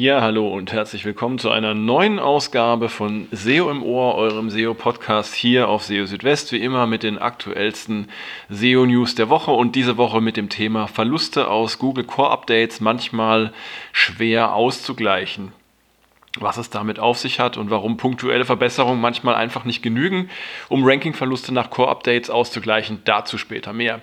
Ja, hallo und herzlich willkommen zu einer neuen Ausgabe von SEO im Ohr, eurem SEO-Podcast hier auf SEO Südwest, wie immer mit den aktuellsten SEO-News der Woche und diese Woche mit dem Thema Verluste aus Google Core Updates manchmal schwer auszugleichen was es damit auf sich hat und warum punktuelle Verbesserungen manchmal einfach nicht genügen, um Rankingverluste nach Core-Updates auszugleichen. Dazu später mehr.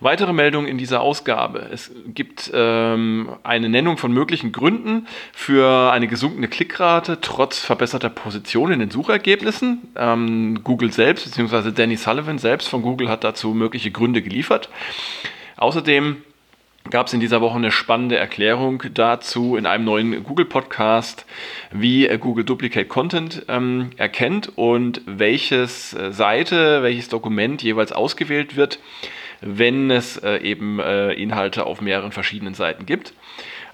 Weitere Meldungen in dieser Ausgabe. Es gibt ähm, eine Nennung von möglichen Gründen für eine gesunkene Klickrate trotz verbesserter Position in den Suchergebnissen. Ähm, Google selbst, beziehungsweise Danny Sullivan selbst von Google hat dazu mögliche Gründe geliefert. Außerdem gab es in dieser Woche eine spannende Erklärung dazu in einem neuen Google-Podcast, wie Google Duplicate Content ähm, erkennt und welches äh, Seite, welches Dokument jeweils ausgewählt wird, wenn es äh, eben äh, Inhalte auf mehreren verschiedenen Seiten gibt.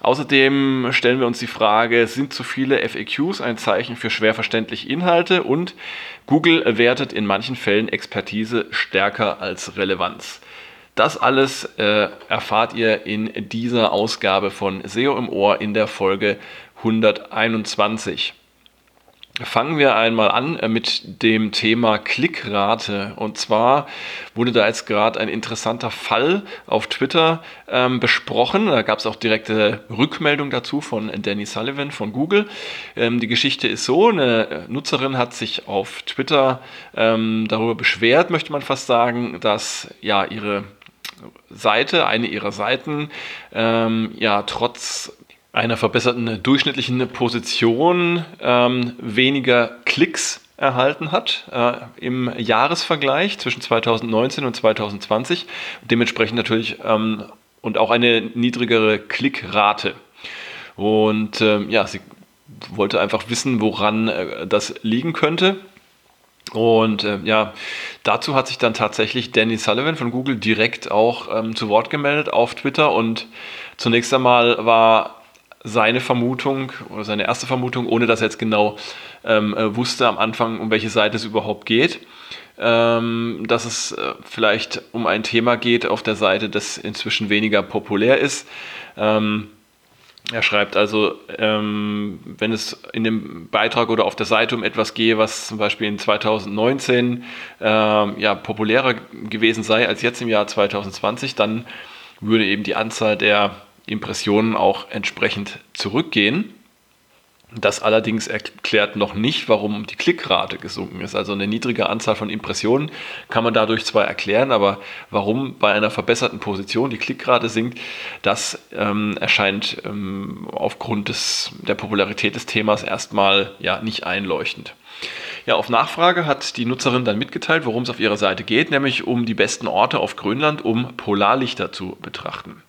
Außerdem stellen wir uns die Frage, sind zu viele FAQs ein Zeichen für schwer verständliche Inhalte? Und Google wertet in manchen Fällen Expertise stärker als Relevanz. Das alles äh, erfahrt ihr in dieser Ausgabe von SEO im Ohr in der Folge 121. Fangen wir einmal an äh, mit dem Thema Klickrate. Und zwar wurde da jetzt gerade ein interessanter Fall auf Twitter ähm, besprochen. Da gab es auch direkte Rückmeldung dazu von Danny Sullivan von Google. Ähm, die Geschichte ist so, eine Nutzerin hat sich auf Twitter ähm, darüber beschwert, möchte man fast sagen, dass ja ihre Seite, eine ihrer Seiten, ähm, ja trotz einer verbesserten durchschnittlichen Position ähm, weniger Klicks erhalten hat äh, im Jahresvergleich zwischen 2019 und 2020. Dementsprechend natürlich ähm, und auch eine niedrigere Klickrate. Und ähm, ja, sie wollte einfach wissen, woran äh, das liegen könnte. Und äh, ja, dazu hat sich dann tatsächlich Danny Sullivan von Google direkt auch ähm, zu Wort gemeldet auf Twitter. Und zunächst einmal war seine Vermutung oder seine erste Vermutung, ohne dass er jetzt genau ähm, äh, wusste am Anfang, um welche Seite es überhaupt geht, ähm, dass es äh, vielleicht um ein Thema geht auf der Seite, das inzwischen weniger populär ist. Ähm, er schreibt also, ähm, wenn es in dem Beitrag oder auf der Seite um etwas gehe, was zum Beispiel in 2019 ähm, ja, populärer gewesen sei als jetzt im Jahr 2020, dann würde eben die Anzahl der Impressionen auch entsprechend zurückgehen. Das allerdings erklärt noch nicht, warum die Klickrate gesunken ist. Also eine niedrige Anzahl von Impressionen kann man dadurch zwar erklären, aber warum bei einer verbesserten Position die Klickrate sinkt, das ähm, erscheint ähm, aufgrund des, der Popularität des Themas erstmal ja, nicht einleuchtend. Ja, auf Nachfrage hat die Nutzerin dann mitgeteilt, worum es auf ihrer Seite geht, nämlich um die besten Orte auf Grönland, um Polarlichter zu betrachten.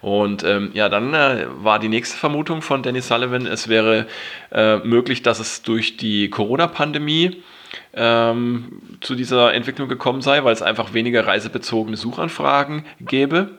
Und ähm, ja, dann äh, war die nächste Vermutung von Danny Sullivan, es wäre äh, möglich, dass es durch die Corona-Pandemie ähm, zu dieser Entwicklung gekommen sei, weil es einfach weniger reisebezogene Suchanfragen gäbe.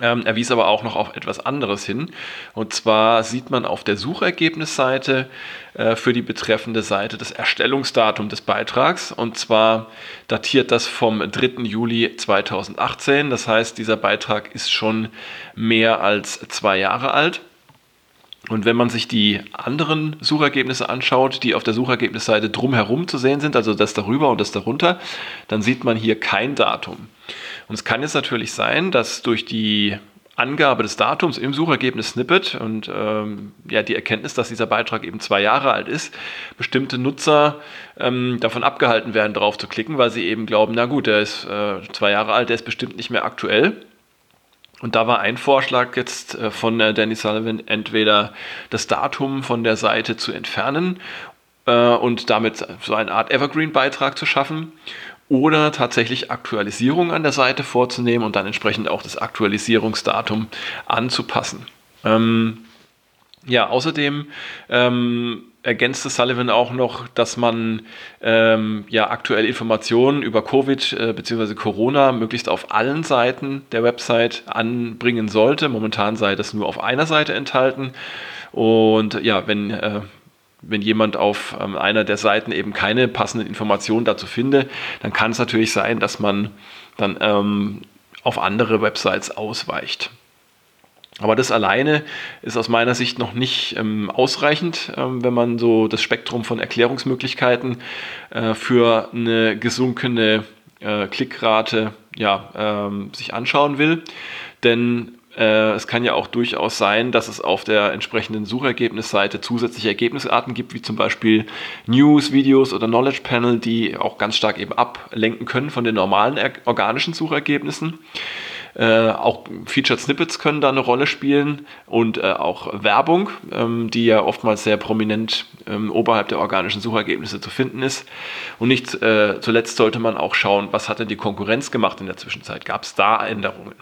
Ähm, er wies aber auch noch auf etwas anderes hin. Und zwar sieht man auf der Suchergebnisseite äh, für die betreffende Seite das Erstellungsdatum des Beitrags. Und zwar datiert das vom 3. Juli 2018. Das heißt, dieser Beitrag ist schon mehr als zwei Jahre alt. Und wenn man sich die anderen Suchergebnisse anschaut, die auf der Suchergebnisseite drumherum zu sehen sind, also das darüber und das darunter, dann sieht man hier kein Datum. Und es kann jetzt natürlich sein, dass durch die Angabe des Datums im Suchergebnis-Snippet und ähm, ja, die Erkenntnis, dass dieser Beitrag eben zwei Jahre alt ist, bestimmte Nutzer ähm, davon abgehalten werden, drauf zu klicken, weil sie eben glauben, na gut, der ist äh, zwei Jahre alt, der ist bestimmt nicht mehr aktuell. Und da war ein Vorschlag jetzt äh, von äh, Danny Sullivan, entweder das Datum von der Seite zu entfernen äh, und damit so eine Art Evergreen-Beitrag zu schaffen oder tatsächlich Aktualisierung an der Seite vorzunehmen und dann entsprechend auch das Aktualisierungsdatum anzupassen. Ähm, ja, außerdem ähm, ergänzte Sullivan auch noch, dass man ähm, ja aktuelle Informationen über Covid äh, bzw. Corona möglichst auf allen Seiten der Website anbringen sollte. Momentan sei das nur auf einer Seite enthalten. Und ja, wenn äh, wenn jemand auf ähm, einer der Seiten eben keine passenden Informationen dazu finde, dann kann es natürlich sein, dass man dann ähm, auf andere Websites ausweicht. Aber das alleine ist aus meiner Sicht noch nicht ähm, ausreichend, ähm, wenn man so das Spektrum von Erklärungsmöglichkeiten äh, für eine gesunkene äh, Klickrate ja, ähm, sich anschauen will. Denn äh, es kann ja auch durchaus sein, dass es auf der entsprechenden Suchergebnisseite zusätzliche Ergebnisarten gibt, wie zum Beispiel News, Videos oder Knowledge Panel, die auch ganz stark eben ablenken können von den normalen organischen Suchergebnissen. Äh, auch Featured Snippets können da eine Rolle spielen und äh, auch Werbung, ähm, die ja oftmals sehr prominent ähm, oberhalb der organischen Suchergebnisse zu finden ist. Und nicht äh, zuletzt sollte man auch schauen, was hat denn die Konkurrenz gemacht in der Zwischenzeit? Gab es da Änderungen?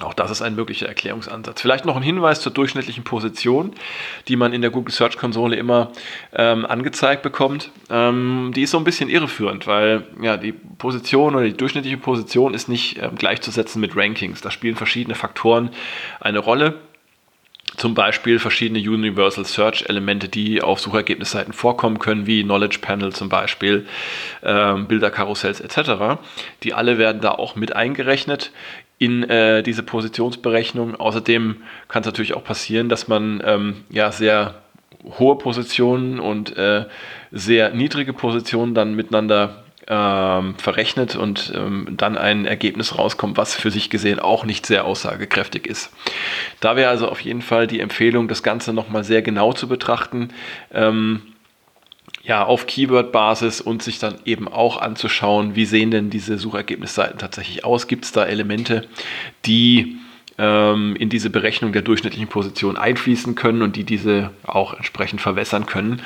Auch das ist ein möglicher Erklärungsansatz. Vielleicht noch ein Hinweis zur durchschnittlichen Position, die man in der Google Search Konsole immer ähm, angezeigt bekommt. Ähm, die ist so ein bisschen irreführend, weil ja, die Position oder die durchschnittliche Position ist nicht ähm, gleichzusetzen mit Rankings. Da spielen verschiedene Faktoren eine Rolle. Zum Beispiel verschiedene Universal Search Elemente, die auf Suchergebnisseiten vorkommen können, wie Knowledge Panel zum Beispiel, ähm, Bilderkarussells etc. Die alle werden da auch mit eingerechnet in äh, diese Positionsberechnung. Außerdem kann es natürlich auch passieren, dass man ähm, ja sehr hohe Positionen und äh, sehr niedrige Positionen dann miteinander ähm, verrechnet und ähm, dann ein Ergebnis rauskommt, was für sich gesehen auch nicht sehr aussagekräftig ist. Da wäre also auf jeden Fall die Empfehlung, das Ganze nochmal sehr genau zu betrachten. Ähm, ja, auf Keyword-Basis und sich dann eben auch anzuschauen, wie sehen denn diese Suchergebnisseiten tatsächlich aus? Gibt es da Elemente, die ähm, in diese Berechnung der durchschnittlichen Position einfließen können und die diese auch entsprechend verwässern können,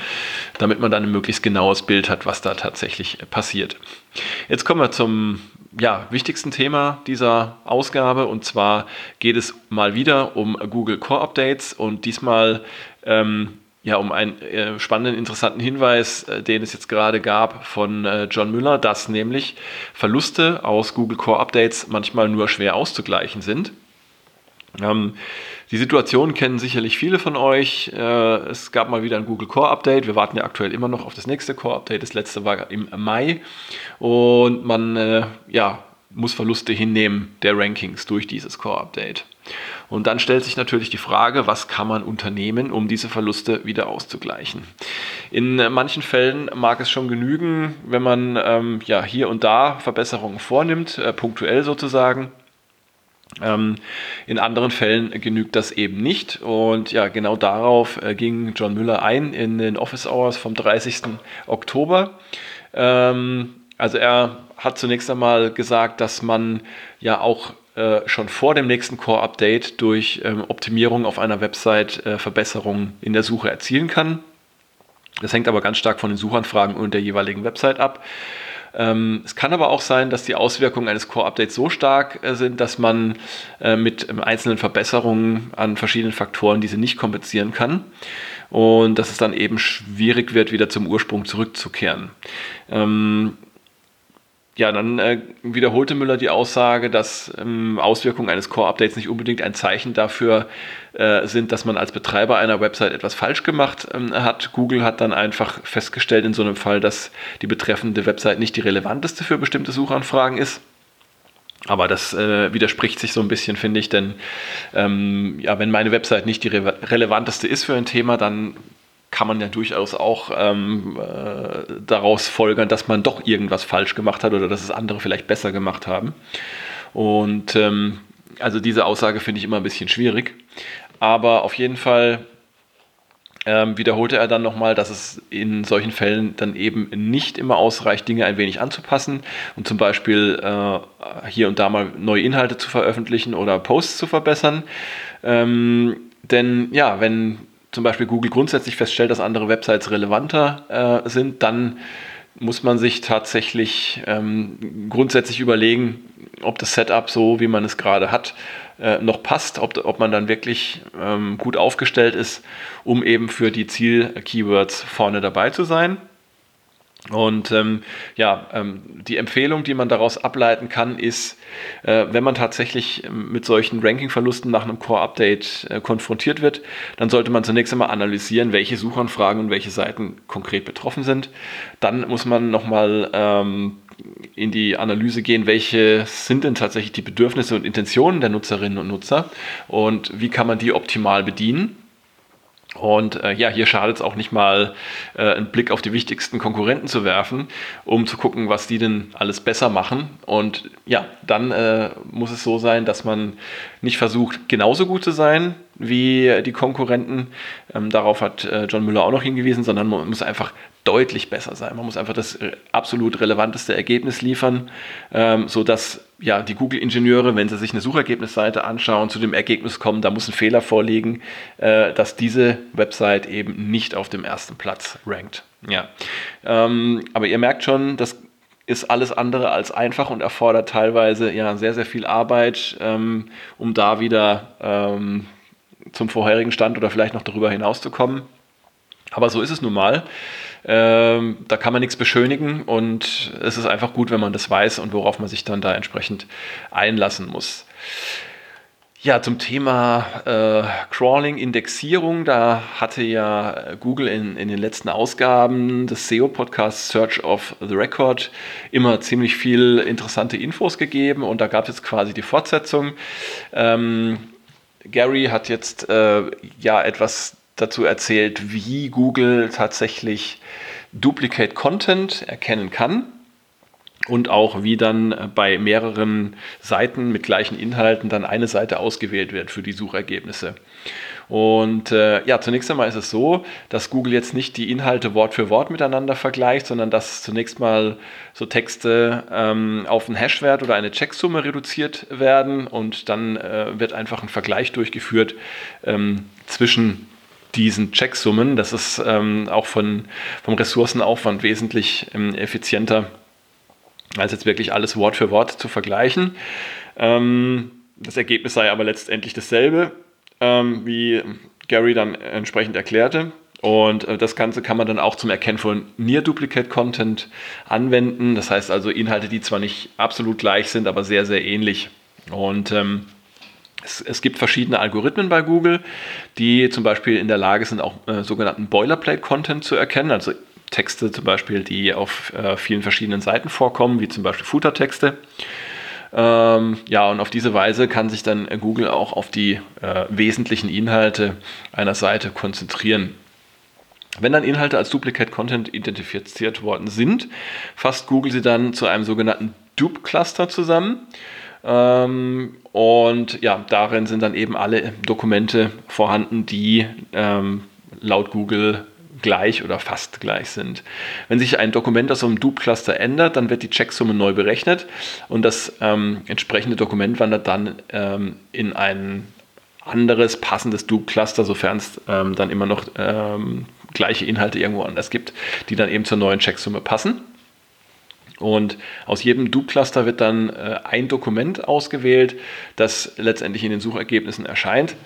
damit man dann ein möglichst genaues Bild hat, was da tatsächlich passiert. Jetzt kommen wir zum ja, wichtigsten Thema dieser Ausgabe und zwar geht es mal wieder um Google Core Updates und diesmal ähm, ja, um einen äh, spannenden, interessanten Hinweis, äh, den es jetzt gerade gab von äh, John Müller, dass nämlich Verluste aus Google Core Updates manchmal nur schwer auszugleichen sind. Ähm, die Situation kennen sicherlich viele von euch. Äh, es gab mal wieder ein Google Core Update. Wir warten ja aktuell immer noch auf das nächste Core Update. Das letzte war im Mai. Und man äh, ja, muss Verluste hinnehmen der Rankings durch dieses Core Update. Und dann stellt sich natürlich die Frage, was kann man unternehmen, um diese Verluste wieder auszugleichen. In manchen Fällen mag es schon genügen, wenn man ähm, ja, hier und da Verbesserungen vornimmt, äh, punktuell sozusagen. Ähm, in anderen Fällen genügt das eben nicht. Und ja, genau darauf äh, ging John Müller ein in den Office Hours vom 30. Oktober. Ähm, also er hat zunächst einmal gesagt, dass man ja auch äh, schon vor dem nächsten Core-Update durch ähm, Optimierung auf einer Website äh, Verbesserungen in der Suche erzielen kann. Das hängt aber ganz stark von den Suchanfragen und der jeweiligen Website ab. Ähm, es kann aber auch sein, dass die Auswirkungen eines Core-Updates so stark äh, sind, dass man äh, mit ähm, einzelnen Verbesserungen an verschiedenen Faktoren diese nicht kompensieren kann und dass es dann eben schwierig wird, wieder zum Ursprung zurückzukehren. Ähm, ja, dann äh, wiederholte Müller die Aussage, dass ähm, Auswirkungen eines Core-Updates nicht unbedingt ein Zeichen dafür äh, sind, dass man als Betreiber einer Website etwas falsch gemacht ähm, hat. Google hat dann einfach festgestellt in so einem Fall, dass die betreffende Website nicht die relevanteste für bestimmte Suchanfragen ist. Aber das äh, widerspricht sich so ein bisschen, finde ich, denn ähm, ja, wenn meine Website nicht die re relevanteste ist für ein Thema, dann kann man ja durchaus auch ähm, äh, daraus folgern, dass man doch irgendwas falsch gemacht hat oder dass es andere vielleicht besser gemacht haben. Und ähm, also diese Aussage finde ich immer ein bisschen schwierig. Aber auf jeden Fall ähm, wiederholte er dann nochmal, dass es in solchen Fällen dann eben nicht immer ausreicht, Dinge ein wenig anzupassen und zum Beispiel äh, hier und da mal neue Inhalte zu veröffentlichen oder Posts zu verbessern. Ähm, denn ja, wenn zum Beispiel Google grundsätzlich feststellt, dass andere Websites relevanter äh, sind, dann muss man sich tatsächlich ähm, grundsätzlich überlegen, ob das Setup so, wie man es gerade hat, äh, noch passt, ob, ob man dann wirklich ähm, gut aufgestellt ist, um eben für die Ziel-Keywords vorne dabei zu sein. Und ähm, ja, ähm, die Empfehlung, die man daraus ableiten kann, ist, äh, wenn man tatsächlich ähm, mit solchen Ranking-Verlusten nach einem Core-Update äh, konfrontiert wird, dann sollte man zunächst einmal analysieren, welche Suchanfragen und welche Seiten konkret betroffen sind. Dann muss man nochmal ähm, in die Analyse gehen, welche sind denn tatsächlich die Bedürfnisse und Intentionen der Nutzerinnen und Nutzer und wie kann man die optimal bedienen. Und äh, ja, hier schadet es auch nicht mal, äh, einen Blick auf die wichtigsten Konkurrenten zu werfen, um zu gucken, was die denn alles besser machen. Und ja, dann äh, muss es so sein, dass man nicht versucht, genauso gut zu sein wie die Konkurrenten. Ähm, darauf hat äh, John Müller auch noch hingewiesen, sondern man muss einfach deutlich besser sein. Man muss einfach das äh, absolut relevanteste Ergebnis liefern, ähm, sodass ja, die Google-Ingenieure, wenn sie sich eine Suchergebnisseite anschauen, zu dem Ergebnis kommen, da muss ein Fehler vorliegen, äh, dass diese Website eben nicht auf dem ersten Platz rankt. Ja. Ähm, aber ihr merkt schon, das ist alles andere als einfach und erfordert teilweise ja sehr, sehr viel Arbeit, ähm, um da wieder ähm, zum vorherigen Stand oder vielleicht noch darüber hinaus zu kommen. Aber so ist es nun mal. Ähm, da kann man nichts beschönigen und es ist einfach gut, wenn man das weiß und worauf man sich dann da entsprechend einlassen muss. Ja, zum Thema äh, Crawling, Indexierung, da hatte ja Google in, in den letzten Ausgaben des SEO-Podcasts Search of the Record immer ziemlich viel interessante Infos gegeben und da gab es jetzt quasi die Fortsetzung. Ähm, Gary hat jetzt äh, ja etwas dazu erzählt, wie Google tatsächlich Duplicate Content erkennen kann und auch wie dann bei mehreren Seiten mit gleichen Inhalten dann eine Seite ausgewählt wird für die Suchergebnisse. Und äh, ja, zunächst einmal ist es so, dass Google jetzt nicht die Inhalte Wort für Wort miteinander vergleicht, sondern dass zunächst mal so Texte ähm, auf einen Hashwert oder eine Checksumme reduziert werden und dann äh, wird einfach ein Vergleich durchgeführt ähm, zwischen diesen Checksummen. Das ist ähm, auch von, vom Ressourcenaufwand wesentlich ähm, effizienter, als jetzt wirklich alles Wort für Wort zu vergleichen. Ähm, das Ergebnis sei aber letztendlich dasselbe, ähm, wie Gary dann entsprechend erklärte. Und äh, das Ganze kann man dann auch zum Erkennen von Near Duplicate Content anwenden. Das heißt also Inhalte, die zwar nicht absolut gleich sind, aber sehr, sehr ähnlich. Und ähm, es, es, gibt verschiedene Algorithmen bei Google, die zum Beispiel in der Lage sind, auch äh, sogenannten Boilerplate-Content zu erkennen, also Texte zum Beispiel, die auf äh, vielen verschiedenen Seiten vorkommen, wie zum Beispiel Footer-Texte. Ähm, ja, und auf diese Weise kann sich dann Google auch auf die äh, wesentlichen Inhalte einer Seite konzentrieren. Wenn dann Inhalte als Duplicate Content identifiziert worden sind, fasst Google sie dann zu einem sogenannten Dupe-Cluster zusammen. Ähm, und ja, darin sind dann eben alle Dokumente vorhanden, die ähm, laut Google gleich oder fast gleich sind. Wenn sich ein Dokument aus einem Dupe-Cluster ändert, dann wird die Checksumme neu berechnet und das ähm, entsprechende Dokument wandert dann ähm, in ein anderes passendes Dupe-Cluster, sofern es ähm, dann immer noch ähm, gleiche Inhalte irgendwo anders gibt, die dann eben zur neuen Checksumme passen. Und aus jedem Dupe-Cluster wird dann äh, ein Dokument ausgewählt, das letztendlich in den Suchergebnissen erscheint.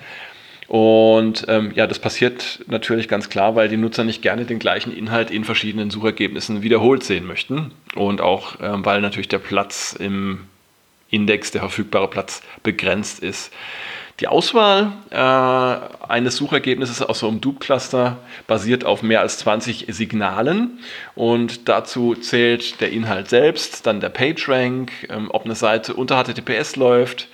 Und ähm, ja, das passiert natürlich ganz klar, weil die Nutzer nicht gerne den gleichen Inhalt in verschiedenen Suchergebnissen wiederholt sehen möchten. Und auch ähm, weil natürlich der Platz im Index, der verfügbare Platz, begrenzt ist. Die Auswahl äh, eines Suchergebnisses aus so einem Dupe-Cluster basiert auf mehr als 20 Signalen und dazu zählt der Inhalt selbst, dann der PageRank, ähm, ob eine Seite unter HTTPS läuft,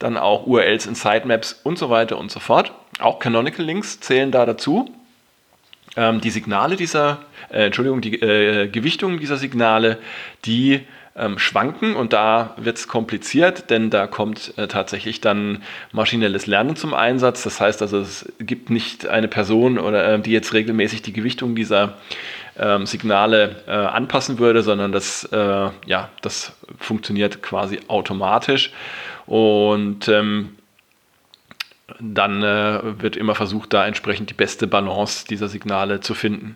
dann auch URLs in Sitemaps und so weiter und so fort. Auch Canonical Links zählen da dazu. Ähm, die Signale dieser, äh, Entschuldigung, die äh, Gewichtung dieser Signale, die ähm, schwanken und da wird es kompliziert, denn da kommt äh, tatsächlich dann maschinelles Lernen zum Einsatz. Das heißt also, es gibt nicht eine Person oder äh, die jetzt regelmäßig die Gewichtung dieser ähm, Signale äh, anpassen würde, sondern das, äh, ja, das funktioniert quasi automatisch und ähm, dann äh, wird immer versucht, da entsprechend die beste Balance dieser Signale zu finden.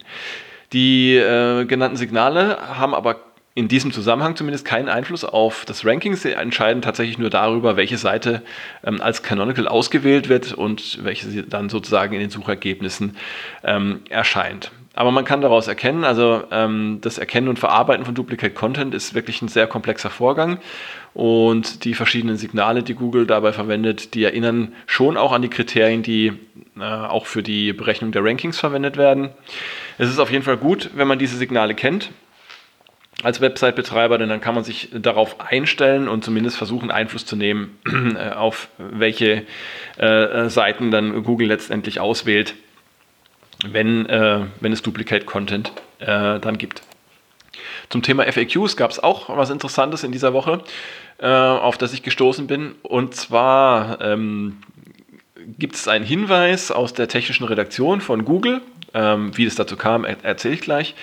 Die äh, genannten Signale haben aber in diesem Zusammenhang zumindest keinen Einfluss auf das Ranking. Sie entscheiden tatsächlich nur darüber, welche Seite ähm, als Canonical ausgewählt wird und welche dann sozusagen in den Suchergebnissen ähm, erscheint. aber man kann daraus erkennen, also ähm, das Erkennen und Verarbeiten von Duplicate Content ist wirklich ein sehr komplexer Vorgang und die verschiedenen Signale, die Google dabei verwendet, die erinnern schon auch an die Kriterien, die äh, auch für die Berechnung der Rankings verwendet werden. Es ist auf jeden Fall gut, wenn man diese Signale kennt als Website-Betreiber, denn dann kann man sich darauf einstellen und zumindest versuchen, Einfluss zu nehmen, äh, auf welche äh, Seiten dann Google letztendlich auswählt, wenn, äh, wenn es Duplicate-Content äh, dann gibt. Zum Thema FAQs gab es auch was Interessantes in dieser Woche, äh, auf das ich gestoßen bin. Und zwar ähm, gibt es einen Hinweis aus der technischen Redaktion von Google. Ähm, wie es dazu kam, er erzähle ich gleich.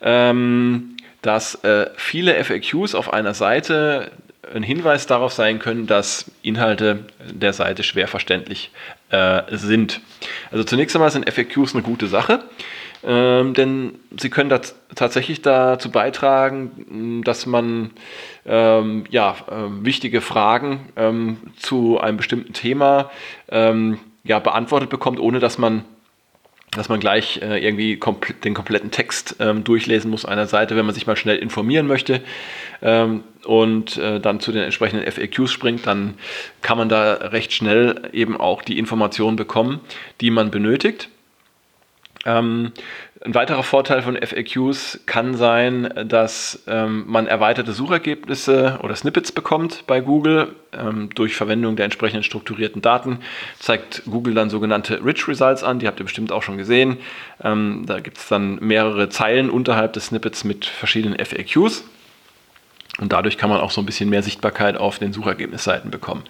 Ähm, dass äh, viele FAQs auf einer Seite ein Hinweis darauf sein können, dass Inhalte der Seite schwer verständlich äh, sind. Also zunächst einmal sind FAQs eine gute Sache, ähm, denn sie können tatsächlich dazu beitragen, dass man ähm, ja, äh, wichtige Fragen ähm, zu einem bestimmten Thema ähm, ja, beantwortet bekommt, ohne dass man dass man gleich äh, irgendwie kompl den kompletten Text ähm, durchlesen muss einer Seite, wenn man sich mal schnell informieren möchte ähm, und äh, dann zu den entsprechenden FAQs springt, dann kann man da recht schnell eben auch die Informationen bekommen, die man benötigt. Ähm, ein weiterer Vorteil von FAQs kann sein, dass ähm, man erweiterte Suchergebnisse oder Snippets bekommt bei Google. Ähm, durch Verwendung der entsprechenden strukturierten Daten zeigt Google dann sogenannte Rich Results an. Die habt ihr bestimmt auch schon gesehen. Ähm, da gibt es dann mehrere Zeilen unterhalb des Snippets mit verschiedenen FAQs. Und dadurch kann man auch so ein bisschen mehr Sichtbarkeit auf den Suchergebnisseiten bekommen.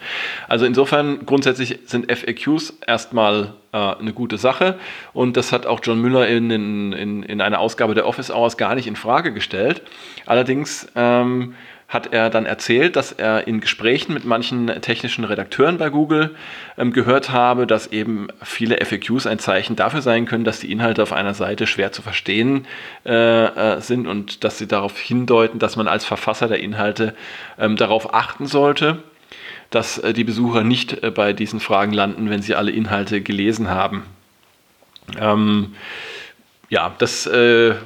Also insofern grundsätzlich sind FAQs erstmal äh, eine gute Sache. Und das hat auch John Müller in, in, in einer Ausgabe der Office Hours gar nicht in Frage gestellt. Allerdings ähm, hat er dann erzählt, dass er in Gesprächen mit manchen technischen Redakteuren bei Google ähm, gehört habe, dass eben viele FAQs ein Zeichen dafür sein können, dass die Inhalte auf einer Seite schwer zu verstehen äh, äh, sind und dass sie darauf hindeuten, dass man als Verfasser der Inhalte ähm, darauf achten sollte, dass äh, die Besucher nicht äh, bei diesen Fragen landen, wenn sie alle Inhalte gelesen haben. Ähm, ja, das äh,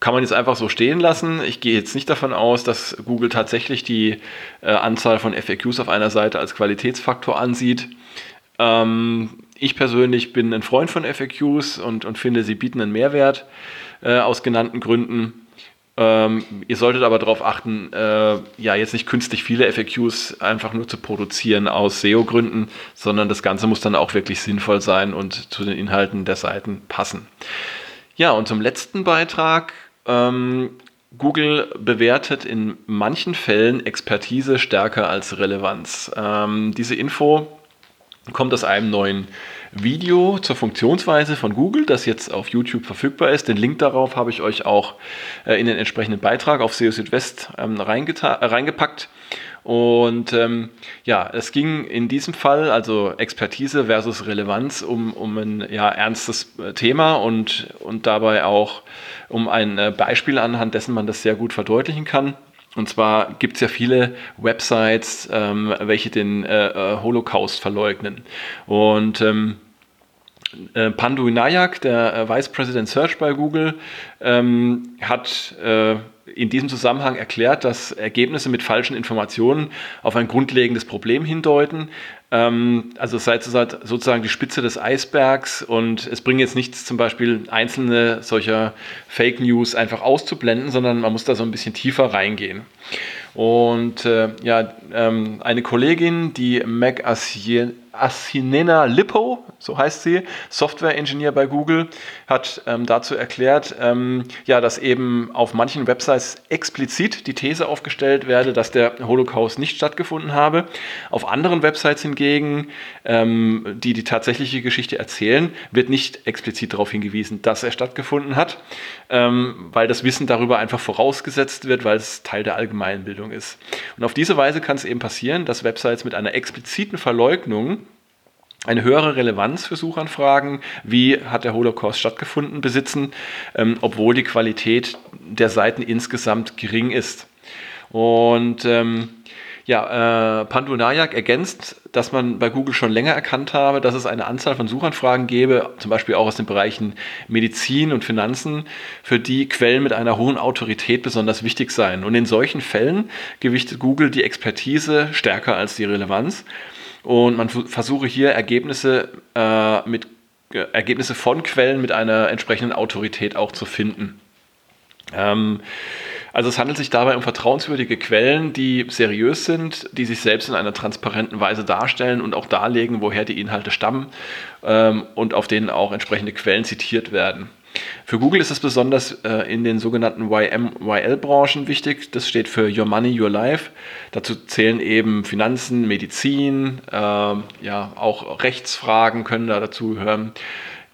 kann man jetzt einfach so stehen lassen. Ich gehe jetzt nicht davon aus, dass Google tatsächlich die äh, Anzahl von FAQs auf einer Seite als Qualitätsfaktor ansieht. Ähm, ich persönlich bin ein Freund von FAQs und, und finde, sie bieten einen Mehrwert äh, aus genannten Gründen. Ähm, ihr solltet aber darauf achten, äh, ja, jetzt nicht künstlich viele FAQs einfach nur zu produzieren aus SEO-Gründen, sondern das Ganze muss dann auch wirklich sinnvoll sein und zu den Inhalten der Seiten passen. Ja, und zum letzten Beitrag ähm, Google bewertet in manchen Fällen Expertise stärker als Relevanz. Ähm, diese Info kommt aus einem neuen Video zur Funktionsweise von Google, das jetzt auf YouTube verfügbar ist. Den Link darauf habe ich euch auch äh, in den entsprechenden Beitrag auf SEO Südwest ähm, reingepackt. Und ähm, ja, es ging in diesem Fall, also Expertise versus Relevanz, um, um ein ja, ernstes äh, Thema und, und dabei auch um ein äh, Beispiel anhand dessen man das sehr gut verdeutlichen kann. Und zwar gibt es ja viele Websites, ähm, welche den äh, äh Holocaust verleugnen. Und ähm, äh, Pandu Nayak, der äh, Vice President Search bei Google, ähm, hat äh, in diesem Zusammenhang erklärt, dass Ergebnisse mit falschen Informationen auf ein grundlegendes Problem hindeuten. Ähm, also es sei sozusagen die Spitze des Eisbergs und es bringt jetzt nichts, zum Beispiel einzelne solcher Fake News einfach auszublenden, sondern man muss da so ein bisschen tiefer reingehen. Und äh, ja, ähm, eine Kollegin, die Meg Asinena Lippo, so heißt sie, Software-Engineer bei Google, hat ähm, dazu erklärt, ähm, ja, dass eben auf manchen Websites explizit die These aufgestellt werde, dass der Holocaust nicht stattgefunden habe. Auf anderen Websites hingegen, ähm, die die tatsächliche Geschichte erzählen, wird nicht explizit darauf hingewiesen, dass er stattgefunden hat, ähm, weil das Wissen darüber einfach vorausgesetzt wird, weil es Teil der Allgemeinbildung ist. Und auf diese Weise kann es eben passieren, dass Websites mit einer expliziten Verleugnung eine höhere Relevanz für Suchanfragen, wie hat der Holocaust stattgefunden, besitzen, ähm, obwohl die Qualität der Seiten insgesamt gering ist. Und ähm, Ja, äh, Pandu Nayak ergänzt, dass man bei Google schon länger erkannt habe, dass es eine Anzahl von Suchanfragen gäbe, zum Beispiel auch aus den Bereichen Medizin und Finanzen, für die Quellen mit einer hohen Autorität besonders wichtig seien. Und in solchen Fällen gewichtet Google die Expertise stärker als die Relevanz. Und man versuche hier Ergebnisse äh, mit äh, Ergebnisse von Quellen mit einer entsprechenden Autorität auch zu finden. Ähm, also es handelt sich dabei um vertrauenswürdige Quellen, die seriös sind, die sich selbst in einer transparenten Weise darstellen und auch darlegen, woher die Inhalte stammen ähm, und auf denen auch entsprechende Quellen zitiert werden. Für Google ist es besonders äh, in den sogenannten YM-YL-Branchen wichtig. Das steht für Your Money, Your Life. Dazu zählen eben Finanzen, Medizin, äh, ja auch Rechtsfragen können da dazu gehören.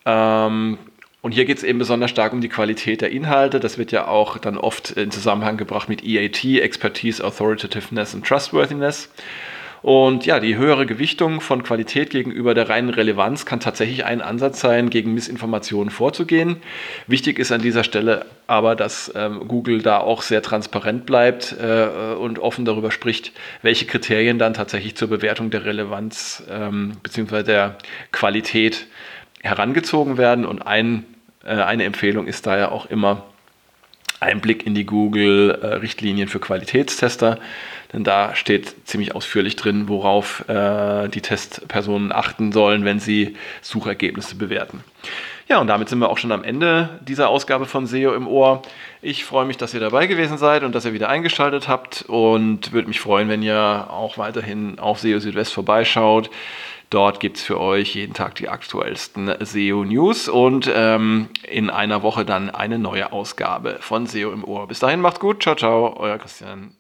Ähm, und hier geht es eben besonders stark um die Qualität der Inhalte. Das wird ja auch dann oft in Zusammenhang gebracht mit EAT, Expertise, Authoritativeness und Trustworthiness. Und ja, die höhere Gewichtung von Qualität gegenüber der reinen Relevanz kann tatsächlich ein Ansatz sein, gegen Missinformationen vorzugehen. Wichtig ist an dieser Stelle aber, dass ähm, Google da auch sehr transparent bleibt äh, und offen darüber spricht, welche Kriterien dann tatsächlich zur Bewertung der Relevanz ähm, bzw. der Qualität herangezogen werden. Und ein eine Empfehlung ist daher auch immer ein Blick in die Google-Richtlinien für Qualitätstester, denn da steht ziemlich ausführlich drin, worauf äh, die Testpersonen achten sollen, wenn sie Suchergebnisse bewerten. Ja, und damit sind wir auch schon am Ende dieser Ausgabe von SEO im Ohr. Ich freue mich, dass ihr dabei gewesen seid und dass ihr wieder eingeschaltet habt und würde mich freuen, wenn ihr auch weiterhin auf SEO Südwest vorbeischaut. Dort gibt es für euch jeden Tag die aktuellsten SEO-News und ähm, in einer Woche dann eine neue Ausgabe von SEO im Ohr. Bis dahin macht's gut. Ciao, ciao, euer Christian.